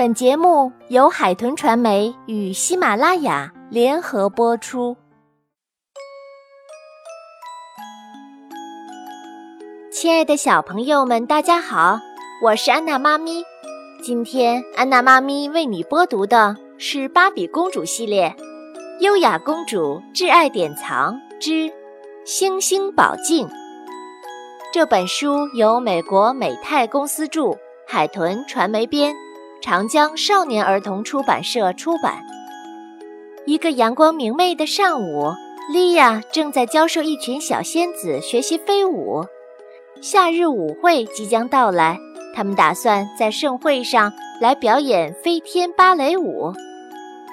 本节目由海豚传媒与喜马拉雅联合播出。亲爱的小朋友们，大家好，我是安娜妈咪。今天安娜妈咪为你播读的是《芭比公主系列：优雅公主挚爱典藏之星星宝镜》。这本书由美国美泰公司著，海豚传媒编。长江少年儿童出版社出版。一个阳光明媚的上午，莉亚正在教授一群小仙子学习飞舞。夏日舞会即将到来，他们打算在盛会上来表演飞天芭蕾舞。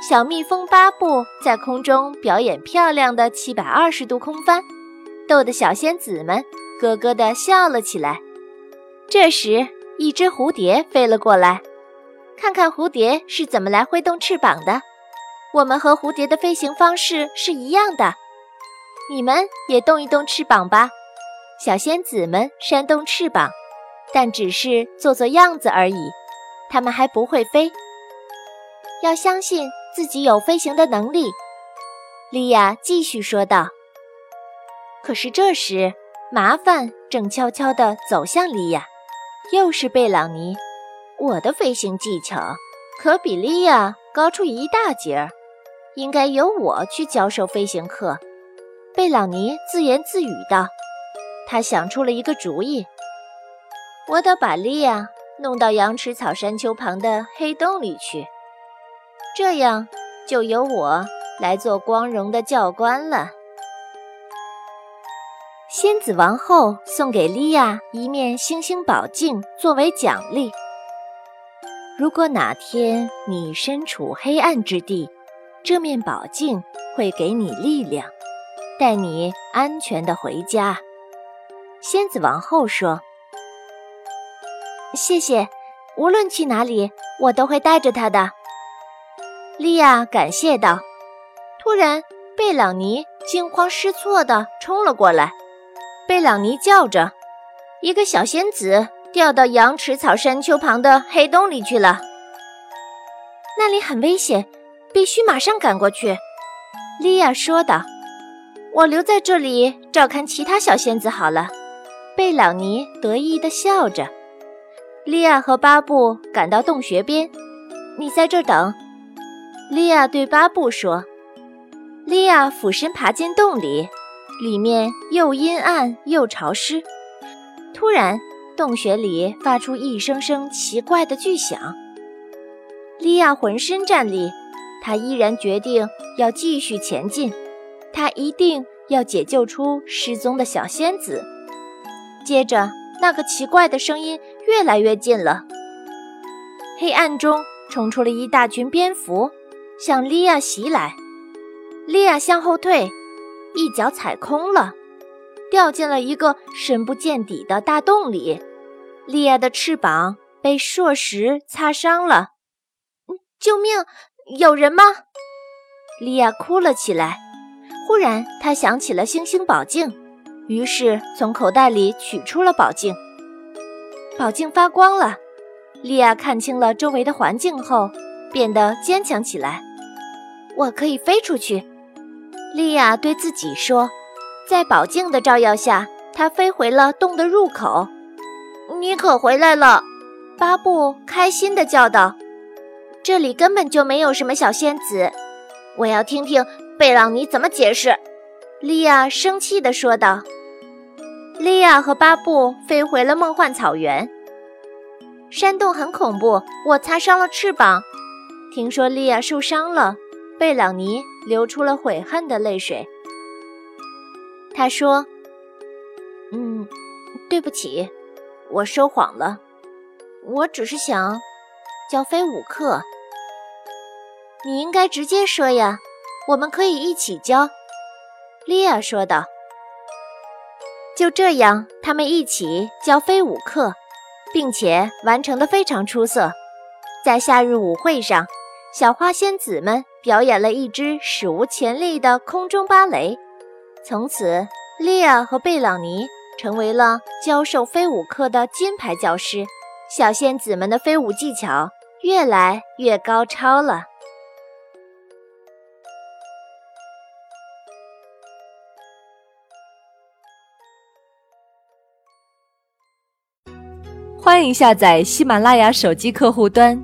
小蜜蜂巴布在空中表演漂亮的七百二十度空翻，逗得小仙子们咯咯地笑了起来。这时，一只蝴蝶飞了过来。看看蝴蝶是怎么来挥动翅膀的，我们和蝴蝶的飞行方式是一样的。你们也动一动翅膀吧，小仙子们扇动翅膀，但只是做做样子而已，它们还不会飞。要相信自己有飞行的能力，莉亚继续说道。可是这时，麻烦正悄悄地走向莉亚，又是贝朗尼。我的飞行技巧可比莉亚高出一大截儿，应该由我去教授飞行课。贝朗尼自言自语道：“他想出了一个主意，我得把莉亚弄到羊齿草山丘旁的黑洞里去，这样就由我来做光荣的教官了。”仙子王后送给莉亚一面星星宝镜作为奖励。如果哪天你身处黑暗之地，这面宝镜会给你力量，带你安全的回家。仙子王后说：“谢谢，无论去哪里，我都会带着它的。”莉亚感谢道。突然，贝朗尼惊慌失措地冲了过来。贝朗尼叫着：“一个小仙子！”掉到羊齿草山丘旁的黑洞里去了。那里很危险，必须马上赶过去。”莉亚说道。“我留在这里照看其他小仙子好了。”贝朗尼得意地笑着。莉亚和巴布赶到洞穴边，“你在这等。”莉亚对巴布说。莉亚俯身爬进洞里，里面又阴暗又潮湿。突然，洞穴里发出一声声奇怪的巨响。莉亚浑身战栗，她依然决定要继续前进。她一定要解救出失踪的小仙子。接着，那个奇怪的声音越来越近了。黑暗中冲出了一大群蝙蝠，向莉亚袭来。莉亚向后退，一脚踩空了。掉进了一个深不见底的大洞里，莉亚的翅膀被硕石擦伤了。救命！有人吗？莉亚哭了起来。忽然，她想起了星星宝镜，于是从口袋里取出了宝镜。宝镜发光了，莉亚看清了周围的环境后，变得坚强起来。我可以飞出去，莉亚对自己说。在宝镜的照耀下，它飞回了洞的入口。你可回来了，巴布开心地叫道：“这里根本就没有什么小仙子，我要听听贝朗尼怎么解释。”莉亚生气地说道。莉亚和巴布飞回了梦幻草原。山洞很恐怖，我擦伤了翅膀。听说莉亚受伤了，贝朗尼流出了悔恨的泪水。他说：“嗯，对不起，我说谎了。我只是想教飞舞课。你应该直接说呀，我们可以一起教。”莉亚说道。就这样，他们一起教飞舞课，并且完成的非常出色。在夏日舞会上，小花仙子们表演了一支史无前例的空中芭蕾。从此，莉亚和贝朗尼成为了教授飞舞课的金牌教师。小仙子们的飞舞技巧越来越高超了。欢迎下载喜马拉雅手机客户端，